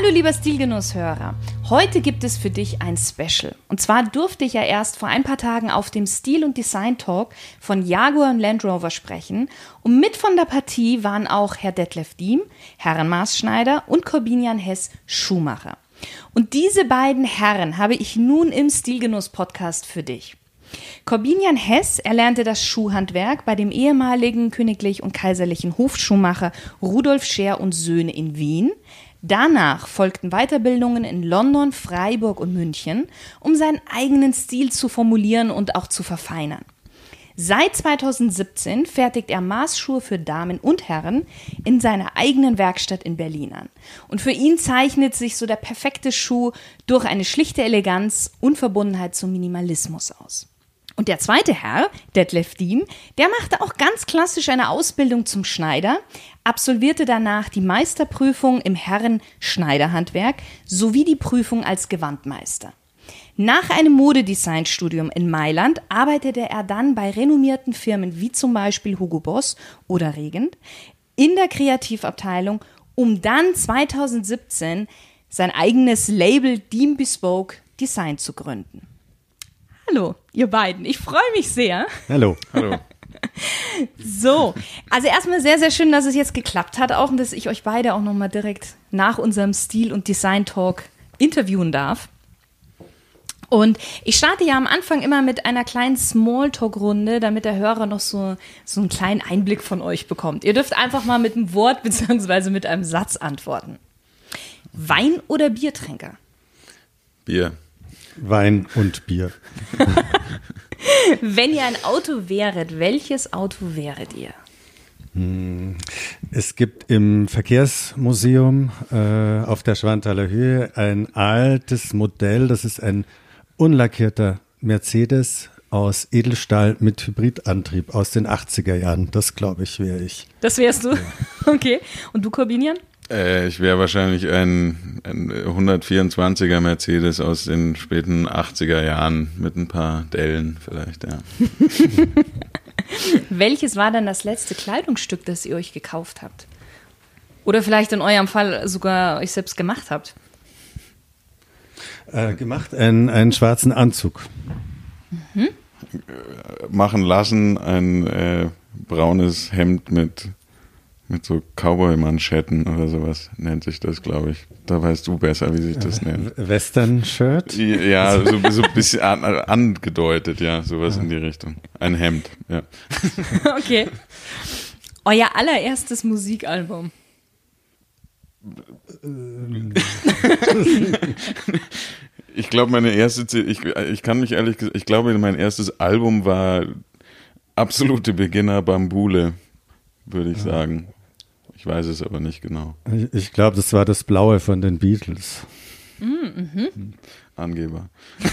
Hallo lieber Stilgenusshörer. Heute gibt es für dich ein Special. Und zwar durfte ich ja erst vor ein paar Tagen auf dem Stil- und Design Talk von Jaguar und Land Rover sprechen. Und mit von der Partie waren auch Herr Detlef Diem, Herrenmaßschneider und Corbinian Hess Schuhmacher. Und diese beiden Herren habe ich nun im Stilgenuss-Podcast für dich. Corbinian Hess erlernte das Schuhhandwerk bei dem ehemaligen königlich und kaiserlichen Hofschuhmacher Rudolf Scheer und Söhne in Wien. Danach folgten Weiterbildungen in London, Freiburg und München, um seinen eigenen Stil zu formulieren und auch zu verfeinern. Seit 2017 fertigt er Maßschuhe für Damen und Herren in seiner eigenen Werkstatt in Berlin an. Und für ihn zeichnet sich so der perfekte Schuh durch eine schlichte Eleganz und Verbundenheit zum Minimalismus aus. Und der zweite Herr, Detlef Diem, der machte auch ganz klassisch eine Ausbildung zum Schneider, absolvierte danach die Meisterprüfung im Herren-Schneiderhandwerk sowie die Prüfung als Gewandmeister. Nach einem Modedesignstudium in Mailand arbeitete er dann bei renommierten Firmen wie zum Beispiel Hugo Boss oder Regent in der Kreativabteilung, um dann 2017 sein eigenes Label Diem Bespoke Design zu gründen. Hallo, ihr beiden. Ich freue mich sehr. Hallo. Hallo. So, also erstmal sehr, sehr schön, dass es jetzt geklappt hat auch und dass ich euch beide auch nochmal direkt nach unserem Stil- und Design-Talk interviewen darf. Und ich starte ja am Anfang immer mit einer kleinen Smalltalk-Runde, damit der Hörer noch so, so einen kleinen Einblick von euch bekommt. Ihr dürft einfach mal mit einem Wort bzw. mit einem Satz antworten. Wein- oder Biertrinker? Bier. Wein und Bier. Wenn ihr ein Auto wäret, welches Auto wäret ihr? Hm, es gibt im Verkehrsmuseum äh, auf der Schwanthaler Höhe ein altes Modell, das ist ein unlackierter Mercedes aus Edelstahl mit Hybridantrieb aus den 80er Jahren. Das glaube ich wäre ich. Das wärst du? Ja. Okay. Und du, Corbinian? Äh, ich wäre wahrscheinlich ein, ein 124er Mercedes aus den späten 80er Jahren mit ein paar Dellen vielleicht, ja. Welches war dann das letzte Kleidungsstück, das ihr euch gekauft habt? Oder vielleicht in eurem Fall sogar euch selbst gemacht habt? Äh, gemacht, einen, einen schwarzen Anzug. Mhm. Machen lassen, ein äh, braunes Hemd mit mit so Cowboy-Manschetten oder sowas nennt sich das, glaube ich. Da weißt du besser, wie sich das nennt. Western-Shirt? Ja, so, so ein bisschen an, angedeutet, ja, sowas ja. in die Richtung. Ein Hemd, ja. Okay. Euer allererstes Musikalbum. ich glaube, meine erste, ich, ich kann mich ehrlich gesagt, ich glaube, mein erstes Album war absolute Beginner Bambule, würde ich sagen. Ich weiß es aber nicht genau. Ich, ich glaube, das war das Blaue von den Beatles. Mm, mhm. Angeber.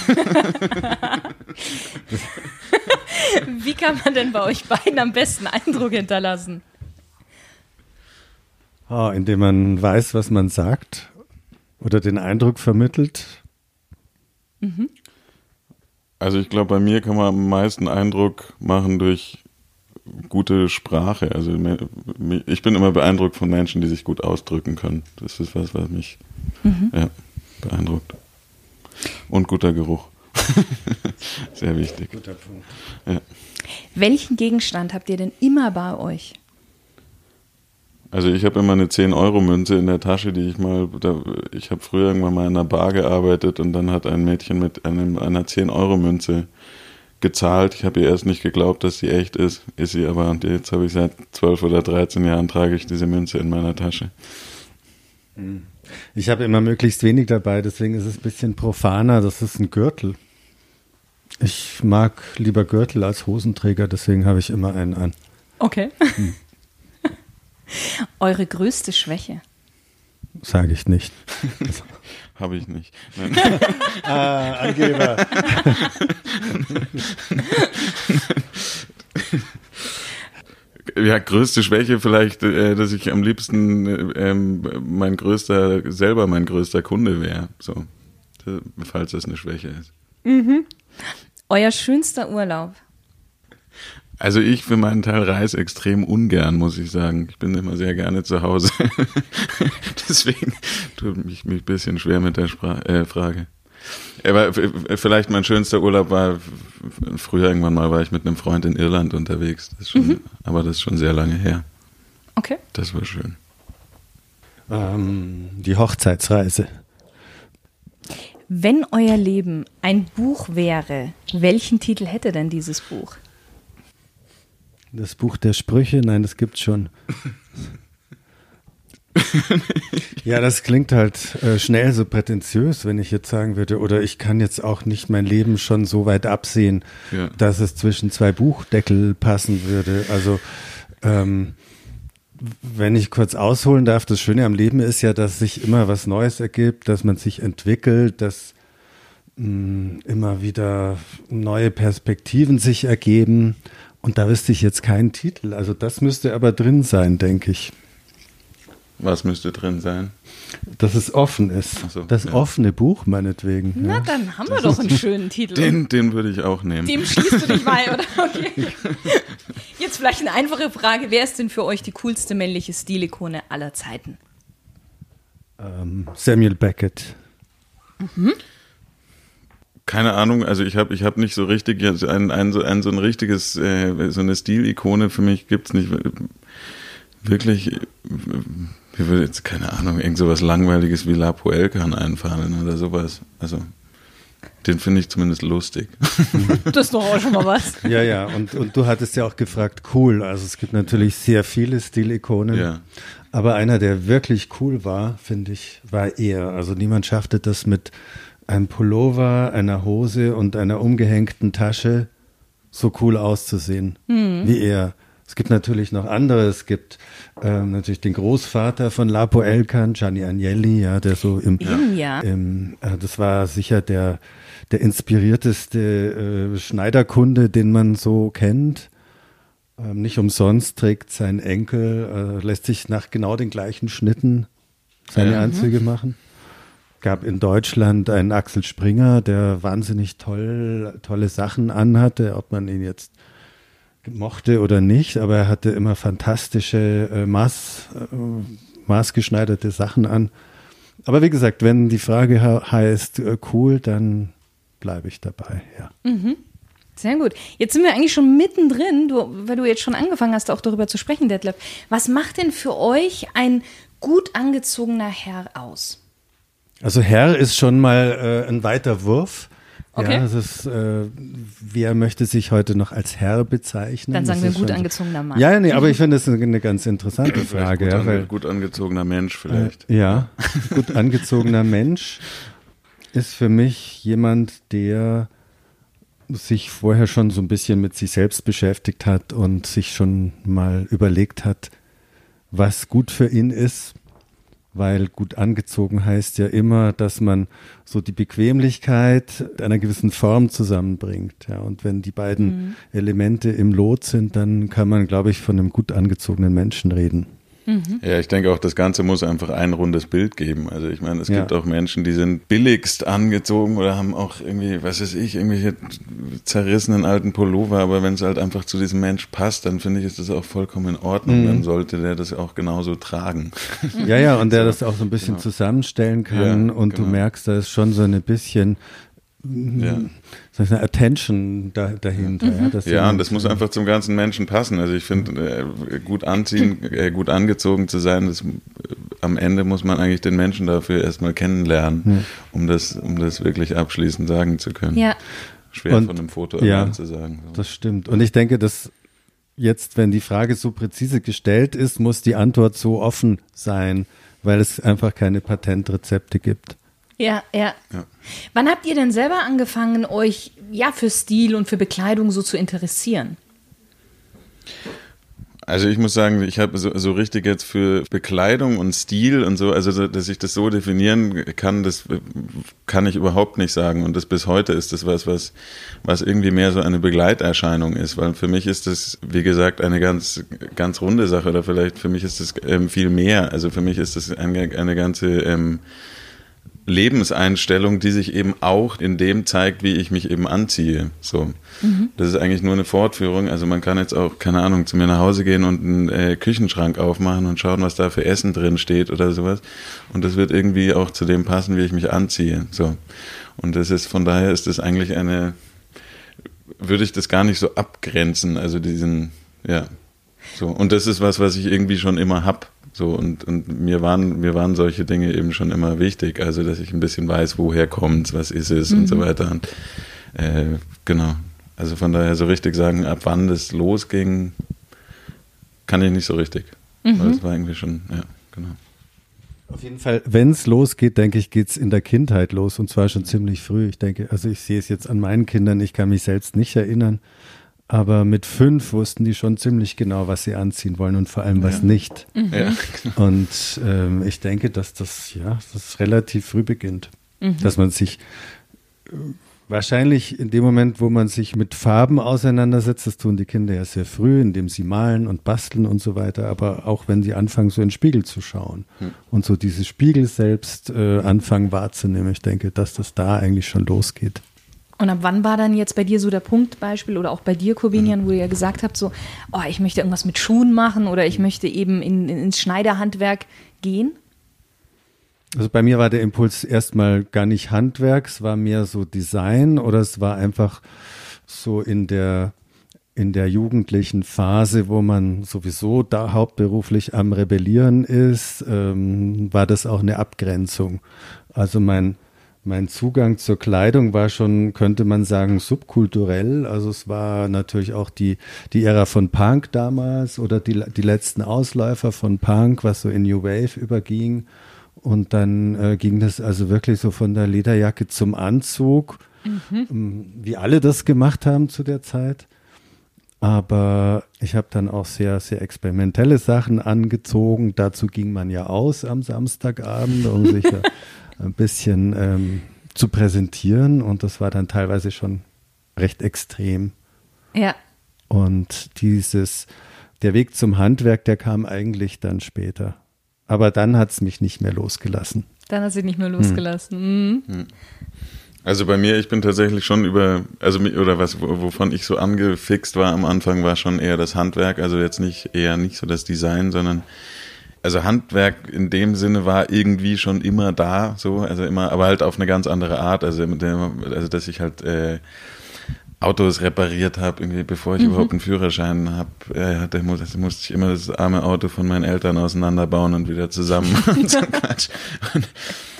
Wie kann man denn bei euch beiden am besten Eindruck hinterlassen? Oh, indem man weiß, was man sagt oder den Eindruck vermittelt. Mhm. Also ich glaube, bei mir kann man am meisten Eindruck machen durch gute Sprache. Also ich bin immer beeindruckt von Menschen, die sich gut ausdrücken können. Das ist was, was mich mhm. ja, beeindruckt. Und guter Geruch. Sehr wichtig. Guter Punkt. Ja. Welchen Gegenstand habt ihr denn immer bei euch? Also ich habe immer eine 10-Euro-Münze in der Tasche, die ich mal, da, ich habe früher irgendwann mal in einer Bar gearbeitet und dann hat ein Mädchen mit einem, einer 10-Euro-Münze gezahlt. Ich habe ihr erst nicht geglaubt, dass sie echt ist. Ist sie aber. Und jetzt habe ich seit 12 oder 13 Jahren trage ich diese Münze in meiner Tasche. Hm. Ich habe immer möglichst wenig dabei, deswegen ist es ein bisschen profaner. Das ist ein Gürtel. Ich mag lieber Gürtel als Hosenträger, deswegen habe ich immer einen an. Okay. Hm. Eure größte Schwäche? sage ich nicht. Habe ich nicht. Ah, Angeber. ja, größte Schwäche vielleicht, äh, dass ich am liebsten äh, ähm, mein größter, selber mein größter Kunde wäre. So, falls das eine Schwäche ist. Mhm. Euer schönster Urlaub? Also ich für meinen Teil reise extrem ungern, muss ich sagen. Ich bin immer sehr gerne zu Hause. Deswegen tut mich, mich ein bisschen schwer mit der Spra äh, Frage. Aber vielleicht mein schönster Urlaub war, früher irgendwann mal war ich mit einem Freund in Irland unterwegs. Das schon, mhm. Aber das ist schon sehr lange her. Okay. Das war schön. Ähm, die Hochzeitsreise. Wenn euer Leben ein Buch wäre, welchen Titel hätte denn dieses Buch? Das Buch der Sprüche? Nein, das gibt's schon. ja, das klingt halt äh, schnell so prätentiös, wenn ich jetzt sagen würde, oder ich kann jetzt auch nicht mein Leben schon so weit absehen, ja. dass es zwischen zwei Buchdeckel passen würde. Also ähm, wenn ich kurz ausholen darf, das Schöne am Leben ist ja, dass sich immer was Neues ergibt, dass man sich entwickelt, dass mh, mm, immer wieder neue Perspektiven sich ergeben. Und da wüsste ich jetzt keinen Titel. Also das müsste aber drin sein, denke ich. Was müsste drin sein? Dass es offen ist. So, das ja. offene Buch, meinetwegen. Na, ja. dann haben wir doch einen schönen Titel. Den, den würde ich auch nehmen. Dem schließt du dich bei, oder? Okay. Jetzt vielleicht eine einfache Frage. Wer ist denn für euch die coolste männliche Stilikone aller Zeiten? Ähm, Samuel Beckett. Mhm. Keine Ahnung, also ich habe ich hab nicht so richtig, ein, ein, so, ein, so ein richtiges, äh, so eine Stilikone für mich gibt es nicht wirklich mir würde jetzt, keine Ahnung, irgend sowas Langweiliges wie La Puelcan einfallen oder sowas. Also, den finde ich zumindest lustig. Das ist doch auch schon mal was. Ja, ja, und, und du hattest ja auch gefragt, cool. Also es gibt natürlich sehr viele Stilikonen. Ja. Aber einer, der wirklich cool war, finde ich, war er. Also niemand schaffte das mit einem Pullover, einer Hose und einer umgehängten Tasche so cool auszusehen mhm. wie er. Es gibt natürlich noch andere. Es gibt ähm, natürlich den Großvater von Lapo Elkan, Gianni Agnelli, ja, der so im, ja. im äh, das war sicher der, der inspirierteste äh, Schneiderkunde, den man so kennt. Ähm, nicht umsonst trägt sein Enkel, äh, lässt sich nach genau den gleichen Schnitten seine ja. Anzüge mhm. machen. Gab in Deutschland einen Axel Springer, der wahnsinnig toll, tolle Sachen anhatte, ob man ihn jetzt mochte oder nicht, aber er hatte immer fantastische äh, Maß, äh, maßgeschneiderte Sachen an. Aber wie gesagt, wenn die Frage heißt äh, cool, dann bleibe ich dabei, ja. Mhm. Sehr gut. Jetzt sind wir eigentlich schon mittendrin, du, weil du jetzt schon angefangen hast, auch darüber zu sprechen, Detlef. Was macht denn für euch ein gut angezogener Herr aus? Also Herr ist schon mal äh, ein weiter Wurf. Okay. Ja, das ist, äh, wer möchte sich heute noch als Herr bezeichnen? Dann sagen wir gut angezogener Mann. Ja, nee, aber ich finde das eine ganz interessante Frage. Gut, ja, weil, gut angezogener Mensch vielleicht. Äh, ja, gut angezogener Mensch ist für mich jemand, der sich vorher schon so ein bisschen mit sich selbst beschäftigt hat und sich schon mal überlegt hat, was gut für ihn ist weil gut angezogen heißt ja immer, dass man so die Bequemlichkeit einer gewissen Form zusammenbringt. Ja, und wenn die beiden mhm. Elemente im Lot sind, dann kann man, glaube ich, von einem gut angezogenen Menschen reden. Mhm. Ja, ich denke auch, das Ganze muss einfach ein rundes Bild geben. Also ich meine, es ja. gibt auch Menschen, die sind billigst angezogen oder haben auch irgendwie, was weiß ich, irgendwelche zerrissenen alten Pullover, aber wenn es halt einfach zu diesem Mensch passt, dann finde ich, ist das auch vollkommen in Ordnung. Mhm. Dann sollte der das auch genauso tragen. Ja, ja, und der das auch so ein bisschen genau. zusammenstellen kann ja, und genau. du merkst, da ist schon so eine bisschen ja. Das eine Attention da, dahinter. Mhm. Ja, ja und das muss einfach zum ganzen Menschen passen. Also ich finde, äh, gut anziehen, äh, gut angezogen zu sein, das, äh, am Ende muss man eigentlich den Menschen dafür erstmal kennenlernen, ja. um, das, um das wirklich abschließend sagen zu können. Ja. Schwer und, von einem Foto ja, zu sagen. So. Das stimmt. Und ich denke, dass jetzt, wenn die Frage so präzise gestellt ist, muss die Antwort so offen sein, weil es einfach keine Patentrezepte gibt. Ja, ja, ja. Wann habt ihr denn selber angefangen, euch ja für Stil und für Bekleidung so zu interessieren? Also ich muss sagen, ich habe so, so richtig jetzt für Bekleidung und Stil und so, also dass ich das so definieren kann, das kann ich überhaupt nicht sagen. Und das bis heute ist das was, was, was irgendwie mehr so eine Begleiterscheinung ist, weil für mich ist das, wie gesagt, eine ganz, ganz runde Sache oder vielleicht für mich ist das ähm, viel mehr. Also für mich ist das eine, eine ganze ähm, Lebenseinstellung, die sich eben auch in dem zeigt, wie ich mich eben anziehe. So. Mhm. Das ist eigentlich nur eine Fortführung. Also man kann jetzt auch, keine Ahnung, zu mir nach Hause gehen und einen äh, Küchenschrank aufmachen und schauen, was da für Essen drin steht oder sowas. Und das wird irgendwie auch zu dem passen, wie ich mich anziehe. So. Und das ist, von daher ist das eigentlich eine, würde ich das gar nicht so abgrenzen. Also diesen, ja. So. Und das ist was, was ich irgendwie schon immer hab. So, und, und mir waren, mir waren solche Dinge eben schon immer wichtig. Also, dass ich ein bisschen weiß, woher kommt's, was ist es mhm. und so mhm. weiter. Und äh, genau. Also von daher so richtig sagen, ab wann das losging, kann ich nicht so richtig. Mhm. Weil es war irgendwie schon, ja, genau. Auf jeden Fall, wenn es losgeht, denke ich, geht es in der Kindheit los und zwar schon ziemlich früh. Ich denke, also ich sehe es jetzt an meinen Kindern, ich kann mich selbst nicht erinnern, aber mit fünf wussten die schon ziemlich genau, was sie anziehen wollen und vor allem was ja. nicht. Mhm. Ja, genau. Und ähm, ich denke, dass das ja das relativ früh beginnt, mhm. dass man sich äh, wahrscheinlich in dem Moment, wo man sich mit Farben auseinandersetzt, das tun die Kinder ja sehr früh, indem sie malen und basteln und so weiter, aber auch wenn sie anfangen, so in den Spiegel zu schauen mhm. und so dieses Spiegel selbst äh, anfangen wahrzunehmen, ich denke, dass das da eigentlich schon losgeht. Und ab wann war dann jetzt bei dir so der Punkt, Beispiel, oder auch bei dir, Corbinian, wo ihr ja gesagt habt, so, oh, ich möchte irgendwas mit Schuhen machen oder ich möchte eben in, in, ins Schneiderhandwerk gehen? Also bei mir war der Impuls erstmal gar nicht Handwerk, es war mehr so Design oder es war einfach so in der in der jugendlichen Phase, wo man sowieso da hauptberuflich am Rebellieren ist, ähm, war das auch eine Abgrenzung. Also mein mein Zugang zur Kleidung war schon, könnte man sagen, subkulturell. Also es war natürlich auch die, die Ära von Punk damals oder die, die letzten Ausläufer von Punk, was so in New Wave überging. Und dann äh, ging das also wirklich so von der Lederjacke zum Anzug, mhm. Ähm, wie alle das gemacht haben zu der Zeit. Aber ich habe dann auch sehr, sehr experimentelle Sachen angezogen. Dazu ging man ja aus am Samstagabend, um sich ein bisschen ähm, zu präsentieren und das war dann teilweise schon recht extrem. Ja. Und dieses, der Weg zum Handwerk, der kam eigentlich dann später. Aber dann hat es mich nicht mehr losgelassen. Dann hat sie nicht mehr losgelassen. Hm. Mhm. Also bei mir, ich bin tatsächlich schon über, also oder was, wovon ich so angefixt war am Anfang, war schon eher das Handwerk. Also jetzt nicht eher nicht so das Design, sondern also Handwerk in dem Sinne war irgendwie schon immer da, so, also immer, aber halt auf eine ganz andere Art. Also, also dass ich halt äh, Autos repariert habe, irgendwie bevor ich mhm. überhaupt einen Führerschein habe, äh, da musste, musste ich immer das arme Auto von meinen Eltern auseinanderbauen und wieder zusammen und so Quatsch. Und,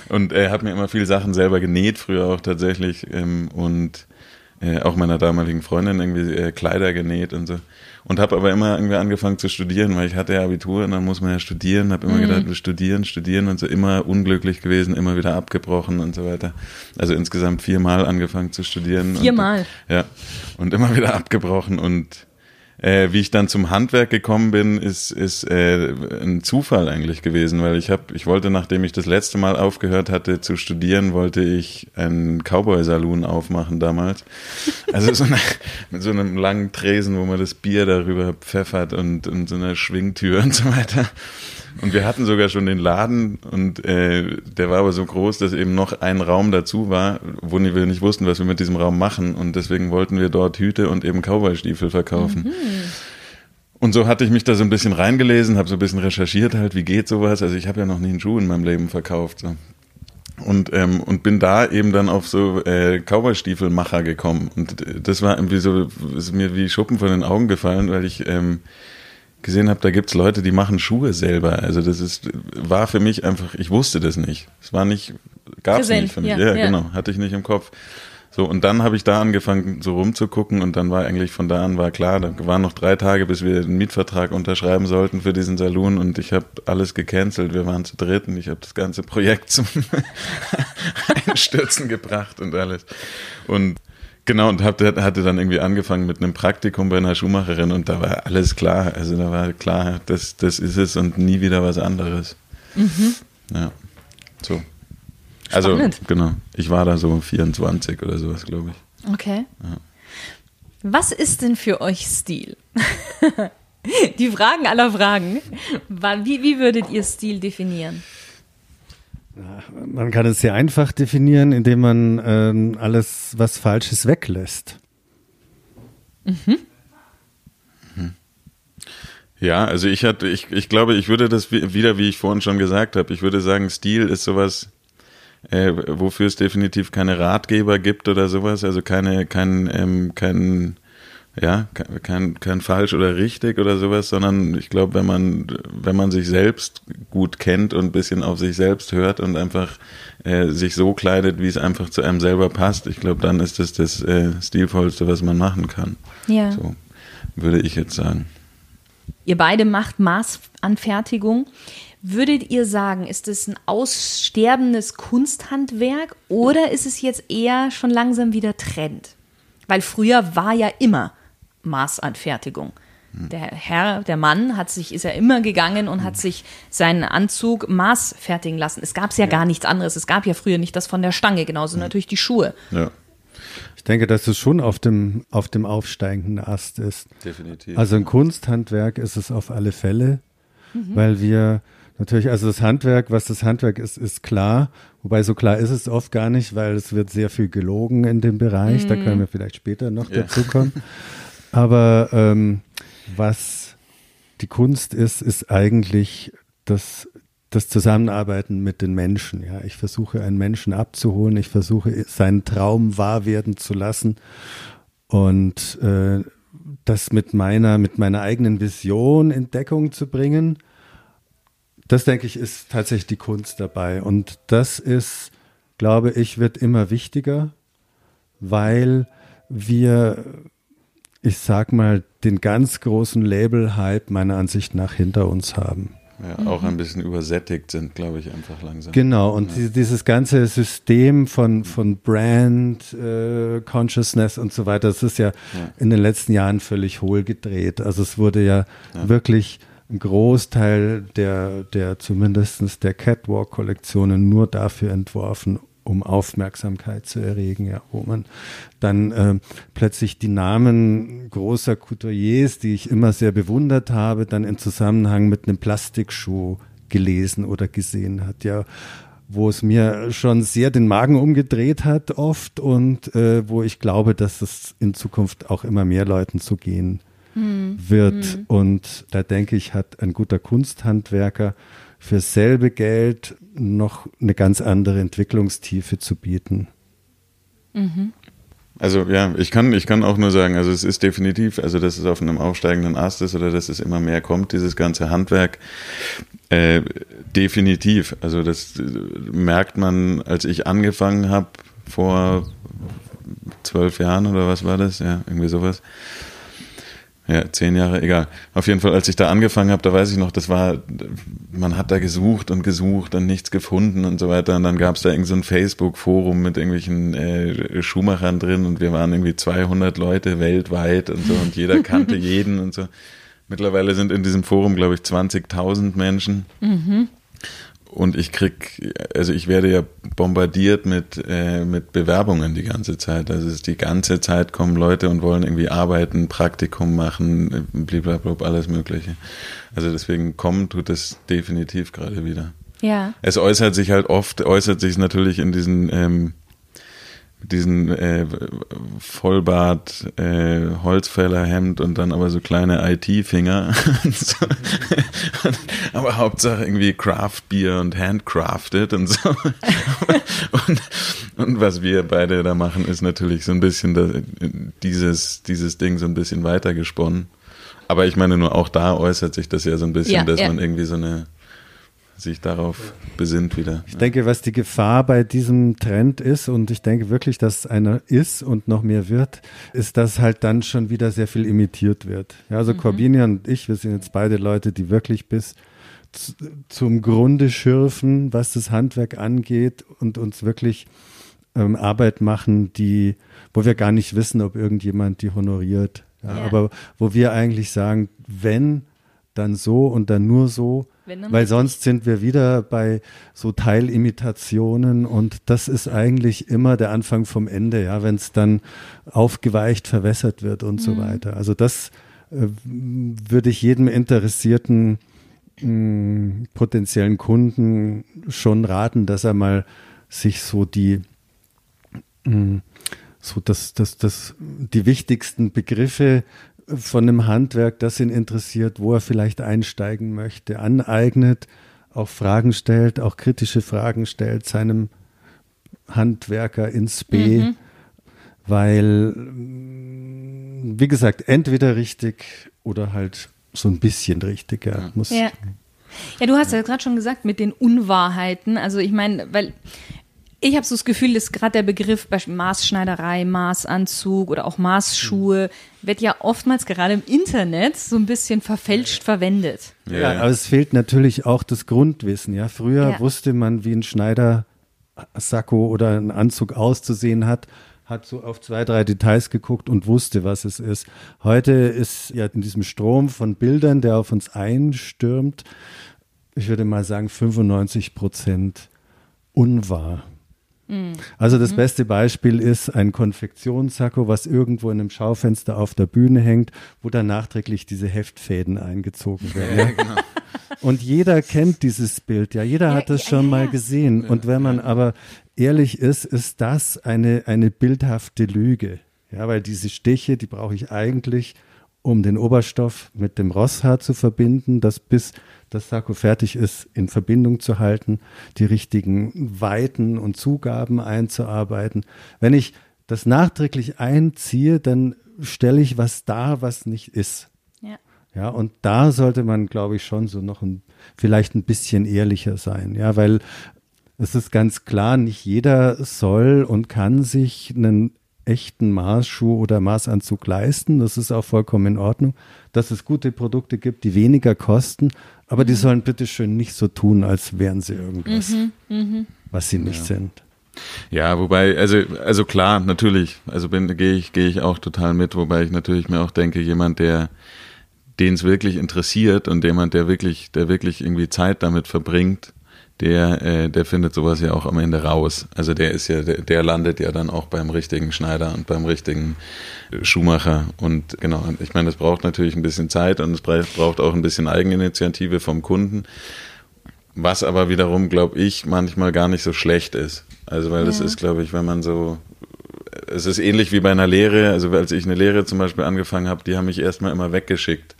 und er äh, hat mir immer viele Sachen selber genäht, früher auch tatsächlich, ähm, und äh, auch meiner damaligen Freundin irgendwie äh, Kleider genäht und so und habe aber immer irgendwie angefangen zu studieren, weil ich hatte ja Abitur und dann muss man ja studieren, habe immer mhm. gedacht, wir studieren, studieren und so immer unglücklich gewesen, immer wieder abgebrochen und so weiter. Also insgesamt viermal angefangen zu studieren. Viermal? Und, ja, und immer wieder abgebrochen und äh, wie ich dann zum Handwerk gekommen bin, ist, ist äh, ein Zufall eigentlich gewesen, weil ich habe, ich wollte, nachdem ich das letzte Mal aufgehört hatte zu studieren, wollte ich einen Cowboy-Saloon aufmachen damals. Also so eine, mit so einem langen Tresen, wo man das Bier darüber pfeffert und, und so einer Schwingtür und so weiter. Und wir hatten sogar schon den Laden und äh, der war aber so groß, dass eben noch ein Raum dazu war, wo wir nicht wussten, was wir mit diesem Raum machen. Und deswegen wollten wir dort Hüte und eben Cowboy-Stiefel verkaufen. Mhm. Und so hatte ich mich da so ein bisschen reingelesen, habe so ein bisschen recherchiert halt, wie geht sowas. Also ich habe ja noch nie einen Schuh in meinem Leben verkauft. So. Und, ähm, und bin da eben dann auf so äh, Cowboy-Stiefelmacher gekommen. Und das war irgendwie so, ist mir wie Schuppen von den Augen gefallen, weil ich ähm, gesehen habe, da gibt's Leute, die machen Schuhe selber. Also das ist, war für mich einfach, ich wusste das nicht. Es war nicht, gab's nicht für mich. Ja, ja, ja, genau, hatte ich nicht im Kopf. So, und dann habe ich da angefangen, so rumzugucken und dann war eigentlich von da an war klar, da waren noch drei Tage, bis wir den Mietvertrag unterschreiben sollten für diesen Saloon und ich habe alles gecancelt. Wir waren zu dritt und ich habe das ganze Projekt zum Einstürzen gebracht und alles. Und Genau, und hab, hatte dann irgendwie angefangen mit einem Praktikum bei einer Schuhmacherin und da war alles klar. Also da war klar, das, das ist es und nie wieder was anderes. Mhm. Ja, so. Also, Spannend. genau. Ich war da so 24 oder sowas, glaube ich. Okay. Ja. Was ist denn für euch Stil? Die Fragen aller Fragen. Wie, wie würdet ihr Stil definieren? Man kann es sehr einfach definieren, indem man äh, alles, was falsch ist, weglässt. Mhm. Ja, also ich hatte, ich, ich glaube, ich würde das wieder, wie ich vorhin schon gesagt habe, ich würde sagen, Stil ist sowas, äh, wofür es definitiv keine Ratgeber gibt oder sowas, also keine, kein, ähm, kein ja, kein, kein falsch oder richtig oder sowas, sondern ich glaube, wenn man, wenn man sich selbst gut kennt und ein bisschen auf sich selbst hört und einfach äh, sich so kleidet, wie es einfach zu einem selber passt, ich glaube, dann ist das das äh, Stilvollste, was man machen kann. Ja. So würde ich jetzt sagen. Ihr beide macht Maßanfertigung. Würdet ihr sagen, ist es ein aussterbendes Kunsthandwerk oder ist es jetzt eher schon langsam wieder Trend? Weil früher war ja immer Maßanfertigung. Der Herr, der Mann hat sich, ist ja immer gegangen und hat sich seinen Anzug maßfertigen lassen. Es gab ja, ja, gar nichts anderes. Es gab ja früher nicht das von der Stange, genauso ja. natürlich die Schuhe. Ja. Ich denke, dass es schon auf dem, auf dem aufsteigenden Ast ist. Definitiv. Also ein Kunsthandwerk ist es auf alle Fälle, mhm. weil wir natürlich, also das Handwerk, was das Handwerk ist, ist klar. Wobei so klar ist es oft gar nicht, weil es wird sehr viel gelogen in dem Bereich. Mhm. Da können wir vielleicht später noch ja. dazu kommen. Aber ähm, was die Kunst ist, ist eigentlich das, das Zusammenarbeiten mit den Menschen. Ja, ich versuche einen Menschen abzuholen, ich versuche seinen Traum wahr werden zu lassen und äh, das mit meiner, mit meiner eigenen Vision in Deckung zu bringen. Das denke ich ist tatsächlich die Kunst dabei und das ist, glaube ich, wird immer wichtiger, weil wir ich sag mal, den ganz großen Label-Hype meiner Ansicht nach hinter uns haben. Ja, auch ein bisschen übersättigt sind, glaube ich, einfach langsam. Genau, und ja. dieses ganze System von, von Brand, äh, Consciousness und so weiter, das ist ja, ja, in den letzten Jahren völlig hohl gedreht. Also es wurde ja, wirklich ein Großteil der, der zumindest der Catwalk-Kollektionen nur dafür entworfen, um Aufmerksamkeit zu erregen, ja, wo man dann äh, plötzlich die Namen großer Couturiers, die ich immer sehr bewundert habe, dann im Zusammenhang mit einem Plastikschuh gelesen oder gesehen hat, ja, wo es mir schon sehr den Magen umgedreht hat oft und äh, wo ich glaube, dass es in Zukunft auch immer mehr Leuten zu gehen hm. wird. Hm. Und da denke ich, hat ein guter Kunsthandwerker für selbe Geld noch eine ganz andere Entwicklungstiefe zu bieten. Mhm. Also ja, ich kann, ich kann auch nur sagen, also es ist definitiv, also dass es auf einem aufsteigenden Ast ist oder dass es immer mehr kommt, dieses ganze Handwerk, äh, definitiv. Also das merkt man, als ich angefangen habe vor zwölf Jahren oder was war das, ja, irgendwie sowas ja, zehn Jahre, egal. Auf jeden Fall, als ich da angefangen habe, da weiß ich noch, das war, man hat da gesucht und gesucht und nichts gefunden und so weiter. Und dann gab es da irgend so ein Facebook-Forum mit irgendwelchen äh, Schuhmachern drin und wir waren irgendwie 200 Leute weltweit und so und jeder kannte jeden und so. Mittlerweile sind in diesem Forum, glaube ich, 20.000 Menschen. Mhm und ich krieg, also ich werde ja bombardiert mit, äh, mit Bewerbungen die ganze Zeit. Also es ist die ganze Zeit kommen Leute und wollen irgendwie arbeiten, Praktikum machen, blablabla, alles Mögliche. Also deswegen kommen tut es definitiv gerade wieder. Ja. Es äußert sich halt oft, äußert sich natürlich in diesen ähm, diesen äh, Vollbart, äh, Holzfällerhemd und dann aber so kleine IT-Finger. so. aber Hauptsache irgendwie Craft Beer und Handcrafted und so. und, und was wir beide da machen, ist natürlich so ein bisschen das, dieses, dieses Ding so ein bisschen weitergesponnen. Aber ich meine, nur auch da äußert sich das ja so ein bisschen, ja, dass ja. man irgendwie so eine sich darauf besinnt wieder. Ich denke, was die Gefahr bei diesem Trend ist, und ich denke wirklich, dass einer ist und noch mehr wird, ist, dass halt dann schon wieder sehr viel imitiert wird. Ja, also mhm. Corbini und ich, wir sind jetzt beide Leute, die wirklich bis zum Grunde schürfen, was das Handwerk angeht und uns wirklich ähm, Arbeit machen, die, wo wir gar nicht wissen, ob irgendjemand die honoriert. Ja, Ja. Aber wo wir eigentlich sagen, wenn, dann so und dann nur so, weil sonst sind wir wieder bei so Teilimitationen und das ist eigentlich immer der Anfang vom Ende, ja, wenn es dann aufgeweicht, verwässert wird und Mhm. so weiter. Also das äh, würde ich jedem interessierten mh, potenziellen Kunden schon raten, dass er mal sich so die mh, so das, das, das, die wichtigsten Begriffe von einem Handwerk, das ihn interessiert, wo er vielleicht einsteigen möchte, aneignet, auch Fragen stellt, auch kritische Fragen stellt seinem Handwerker ins B, Mhm. weil, wie gesagt, entweder richtig oder halt so ein bisschen richtig. Ja, muss, Ja. Ja, du hast ja gerade schon gesagt mit den Unwahrheiten. Also ich meine, weil ich habe so das Gefühl, dass gerade der Begriff Maßschneiderei, Maßanzug oder auch Maßschuhe wird ja oftmals gerade im Internet so ein bisschen verfälscht verwendet. Ja, aber es fehlt natürlich auch das Grundwissen. Ja, früher Ja. wusste man, wie ein Schneider Sakko oder ein Anzug auszusehen hat, hat so auf zwei, drei Details geguckt und wusste, was es ist. Heute ist ja in diesem Strom von Bildern, der auf uns einstürmt, ich würde mal sagen 95 Prozent unwahr. Also das beste Beispiel ist ein Konfektionssacko, was irgendwo in einem Schaufenster auf der Bühne hängt, wo dann nachträglich diese Heftfäden eingezogen werden. Ja? Und jeder kennt dieses Bild, ja, jeder Ja, hat das ja, schon mal gesehen. Und wenn man aber ehrlich ist, ist das eine, eine bildhafte Lüge. Ja, weil diese Stiche, die brauche ich eigentlich, um den Oberstoff mit dem Rosshaar zu verbinden, das bis das Sakko fertig ist, in Verbindung zu halten, die richtigen Weiten und Zugaben einzuarbeiten. Wenn ich das nachträglich einziehe, dann stelle ich was dar, was nicht ist. Ja. Ja, und da sollte man, glaube ich, schon so noch ein, vielleicht ein bisschen ehrlicher sein. Ja, weil es ist ganz klar, nicht jeder soll und kann sich einen echten Maßschuh oder Maßanzug leisten. Das ist auch vollkommen in Ordnung, dass es gute Produkte gibt, die weniger kosten, aber die sollen bitteschön nicht so tun, als wären sie irgendwas, was sie nicht sind. Ja, wobei, also, also klar, natürlich, also bin, gehe ich, gehe ich auch total mit, wobei ich natürlich mir auch denke, jemand, der, den es wirklich interessiert und jemand, der wirklich, der wirklich irgendwie Zeit damit verbringt, der, äh, der findet sowas ja auch am Ende raus. Also der ist ja, der, der landet ja dann auch beim richtigen Schneider und beim richtigen äh, Schuhmacher. Und genau, ich meine, das braucht natürlich ein bisschen Zeit und es bra- braucht auch ein bisschen Eigeninitiative vom Kunden. Was aber wiederum, glaube ich, manchmal gar nicht so schlecht ist. Also, weil das Ja. ist, glaube ich, wenn man so, es ist ähnlich wie bei einer Lehre. Also, als ich eine Lehre zum Beispiel angefangen habe, die haben mich erstmal immer weggeschickt.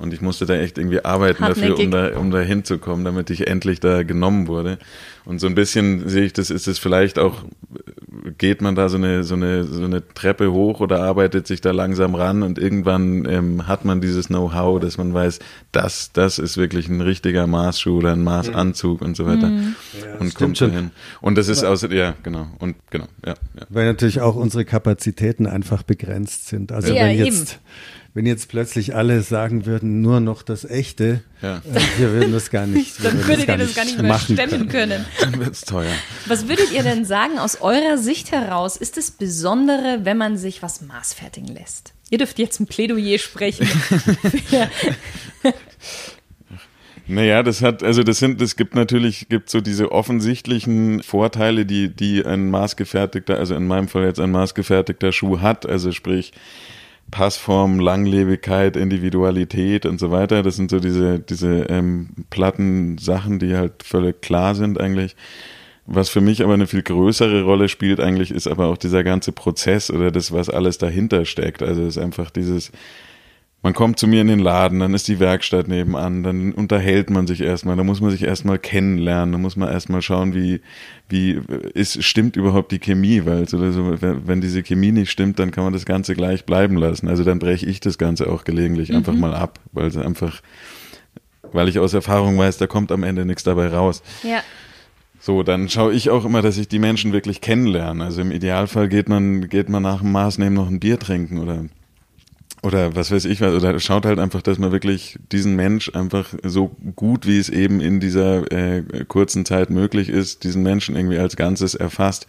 Und ich musste da echt irgendwie arbeiten dafür, um da, um da hinzukommen, damit ich endlich da genommen wurde. Und so ein bisschen sehe ich das, ist es vielleicht auch, geht man da so eine, so eine, so eine Treppe hoch oder arbeitet sich da langsam ran und irgendwann ähm, hat man dieses Know-how, dass man weiß, das, das ist wirklich ein richtiger Maßschuh oder ein Maßanzug und so weiter. und stimmt kommt so schon. hin. Und das ist außer, ja, genau. Und genau, ja, ja. Weil natürlich auch unsere Kapazitäten einfach begrenzt sind. Also Ja, wenn eben. Wenn jetzt plötzlich alle sagen würden, nur noch das Echte, Ja. äh, wir würden das gar nicht, wir Dann würden würdet ihr das gar nicht mehr stemmen können. Dann wird's teuer. Was würdet ihr denn sagen, aus eurer Sicht heraus, ist das Besondere, wenn man sich was maßfertigen lässt? Ihr dürft jetzt ein Plädoyer sprechen. Naja, das hat, also das sind, es gibt natürlich, gibt so diese offensichtlichen Vorteile, die, die ein maßgefertigter, also in meinem Fall jetzt ein maßgefertigter Schuh hat, also sprich Passform, Langlebigkeit, Individualität und so weiter. Das sind so diese, diese ähm, platten Sachen, die halt völlig klar sind eigentlich. Was für mich aber eine viel größere Rolle spielt eigentlich, ist aber auch dieser ganze Prozess oder das, was alles dahinter steckt. Also es ist einfach dieses, man kommt zu mir in den Laden, dann ist die Werkstatt nebenan, dann unterhält man sich erstmal, dann muss man sich erstmal kennenlernen, dann muss man erstmal schauen, wie, wie ist, stimmt überhaupt die Chemie, weil so, wenn diese Chemie nicht stimmt, dann kann man das Ganze gleich bleiben lassen. Also dann breche ich das Ganze auch gelegentlich einfach mal ab, weil es einfach, weil ich aus Erfahrung weiß, da kommt am Ende nichts dabei raus. ja. So, dann schaue ich auch immer, dass ich die Menschen wirklich kennenlerne. Also im Idealfall geht man, geht man nach dem Maßnehmen noch ein Bier trinken oder, oder was weiß ich was, oder schaut halt einfach, dass man wirklich diesen Mensch einfach so gut, wie es eben in dieser äh, kurzen Zeit möglich ist, diesen Menschen irgendwie als Ganzes erfasst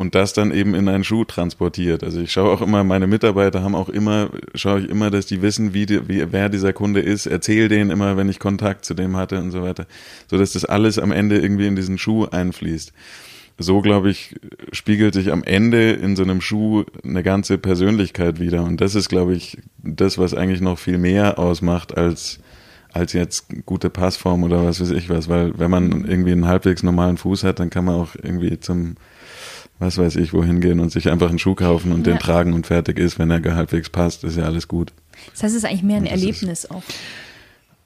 und das dann eben in einen Schuh transportiert. Also ich schaue auch immer, meine Mitarbeiter haben auch immer, schaue ich immer, dass die wissen, wie, die, wie wer dieser Kunde ist, erzähle denen immer, wenn ich Kontakt zu dem hatte und so weiter, so dass das alles am Ende irgendwie in diesen Schuh einfließt. So, glaube ich, spiegelt sich am Ende in so einem Schuh eine ganze Persönlichkeit wieder. Und das ist, glaube ich, das, was eigentlich noch viel mehr ausmacht als, als jetzt gute Passform oder was weiß ich was. Weil wenn man irgendwie einen halbwegs normalen Fuß hat, dann kann man auch irgendwie zum was weiß ich, wohin gehen und sich einfach einen Schuh kaufen und ja. den tragen und fertig ist, wenn er halbwegs passt, ist ja alles gut. Das heißt, es ist eigentlich mehr ein Erlebnis auch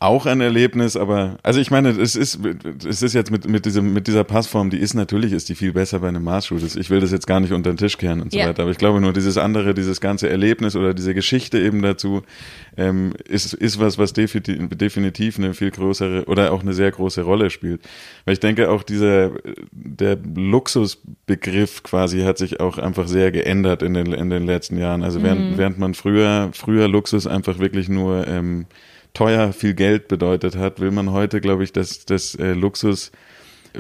auch ein Erlebnis, aber also ich meine, es ist es ist jetzt mit mit diesem mit dieser Passform, die ist natürlich ist die viel besser bei einem Maßschuh. Ich will das jetzt gar nicht unter den Tisch kehren und so ja. weiter, aber ich glaube nur dieses andere, dieses ganze Erlebnis oder diese Geschichte eben dazu ähm, ist ist was was definitiv, definitiv eine viel größere oder auch eine sehr große Rolle spielt. Weil ich denke auch dieser der Luxusbegriff quasi hat sich auch einfach sehr geändert in den in den letzten Jahren. Also während mhm. während man früher früher Luxus einfach wirklich nur ähm, teuer viel Geld bedeutet hat, will man heute, glaube ich, dass das äh, Luxus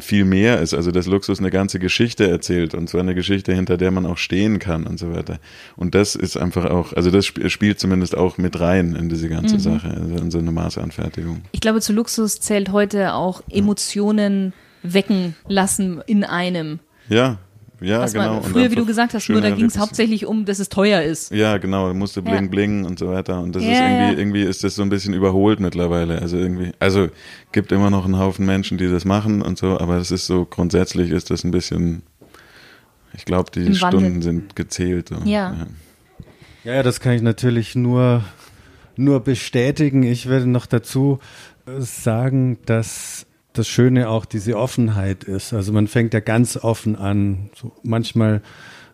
viel mehr ist, also dass Luxus eine ganze Geschichte erzählt und zwar eine Geschichte, hinter der man auch stehen kann und so weiter. Und das ist einfach auch, also das sp spielt zumindest auch mit rein in diese ganze mhm. Sache, also in so eine Maßanfertigung. Ich glaube, zu Luxus zählt heute auch Emotionen wecken lassen in einem. Ja, ja, Was genau. Man, früher, wie du gesagt hast, nur da ging es hauptsächlich um, dass es teuer ist. Ja, genau, musste bling ja. bling und so weiter. Und das ja, ist irgendwie, irgendwie ist das so ein bisschen überholt mittlerweile. Also irgendwie, also gibt immer noch einen Haufen Menschen, die das machen und so, aber es ist so, grundsätzlich ist das ein bisschen, ich glaube, die Stunden sind gezählt. So. Ja. ja. Ja, das kann ich natürlich nur, nur bestätigen. Ich werde noch dazu sagen, dass das Schöne auch diese Offenheit ist. Also man fängt ja ganz offen an. So manchmal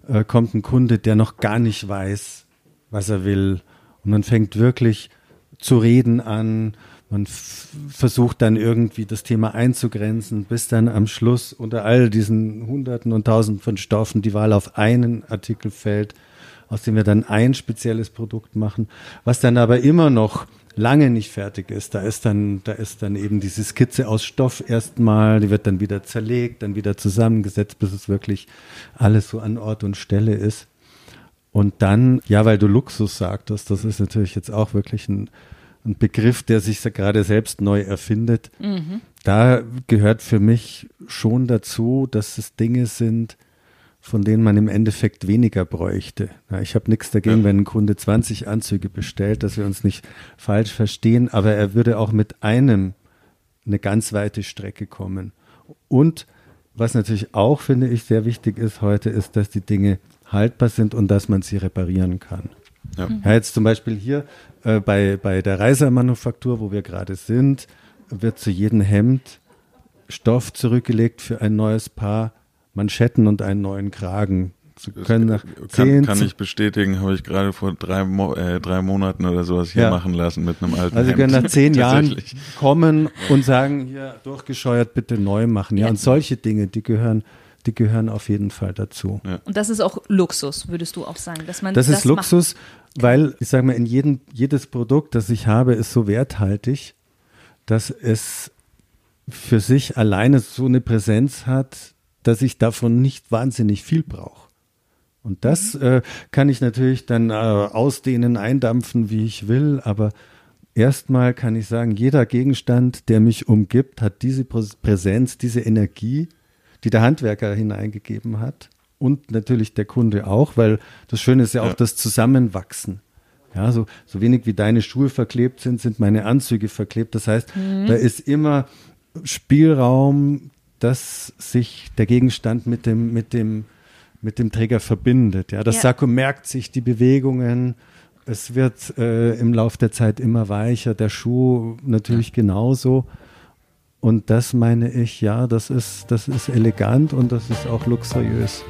äh, kommt ein Kunde, der noch gar nicht weiß, was er will. Und man fängt wirklich zu reden an. Man versucht dann irgendwie das Thema einzugrenzen, bis dann am Schluss unter all diesen Hunderten und Tausenden von Stoffen die Wahl auf einen Artikel fällt, aus dem wir dann ein spezielles Produkt machen, was dann aber immer noch lange nicht fertig ist. Da ist dann, da ist dann eben diese Skizze aus Stoff erstmal, die wird dann wieder zerlegt, dann wieder zusammengesetzt, bis es wirklich alles so an Ort und Stelle ist. Und dann, ja, weil du Luxus sagtest, das ist natürlich jetzt auch wirklich ein, ein Begriff, der sich gerade selbst neu erfindet. Mhm. Da gehört für mich schon dazu, dass es Dinge sind, von denen man im Endeffekt weniger bräuchte. Ja, ich habe nichts dagegen, ja. wenn ein Kunde 20 Anzüge bestellt, dass wir uns nicht falsch verstehen, aber er würde auch mit einem eine ganz weite Strecke kommen. Und was natürlich auch, finde ich, sehr wichtig ist heute, ist, dass die Dinge haltbar sind und dass man sie reparieren kann. Ja. ja jetzt zum Beispiel hier äh, bei, bei der Reisermanufaktur, wo wir gerade sind, wird zu jedem Hemd Stoff zurückgelegt für ein neues Paar Manschetten und einen neuen Kragen. Sie können nach kann, kann ich bestätigen, habe ich gerade vor drei, Mo äh, drei Monaten oder sowas hier ja. machen lassen mit einem alten Also Sie können nach zehn Jahren kommen und sagen, hier durchgescheuert, bitte neu machen. Ja, ja. und solche Dinge, die gehören, die gehören auf jeden Fall dazu. Ja. Und das ist auch Luxus, würdest du auch sagen, dass man das, das ist Luxus, macht. weil ich sage mal, in jedem, jedes Produkt, das ich habe, ist so werthaltig, dass es für sich alleine so eine Präsenz hat, dass ich davon nicht wahnsinnig viel brauche. Und das mhm. äh, kann ich natürlich dann äh, ausdehnen, eindampfen, wie ich will, aber erstmal kann ich sagen, jeder Gegenstand, der mich umgibt, hat diese Präsenz, diese Energie, die der Handwerker hineingegeben hat und natürlich der Kunde auch, weil das Schöne ist ja auch ja. das Zusammenwachsen. Ja, so, so wenig wie deine Schuhe verklebt sind, sind meine Anzüge verklebt. Das heißt, mhm. da ist immer Spielraum, dass sich der Gegenstand mit dem, mit dem, mit dem Träger verbindet. Ja, das ja. Sakko merkt sich die Bewegungen. Es wird äh, im Laufe der Zeit immer weicher, der Schuh natürlich ja. genauso. Und das meine ich, ja, das ist, das ist elegant und das ist auch luxuriös.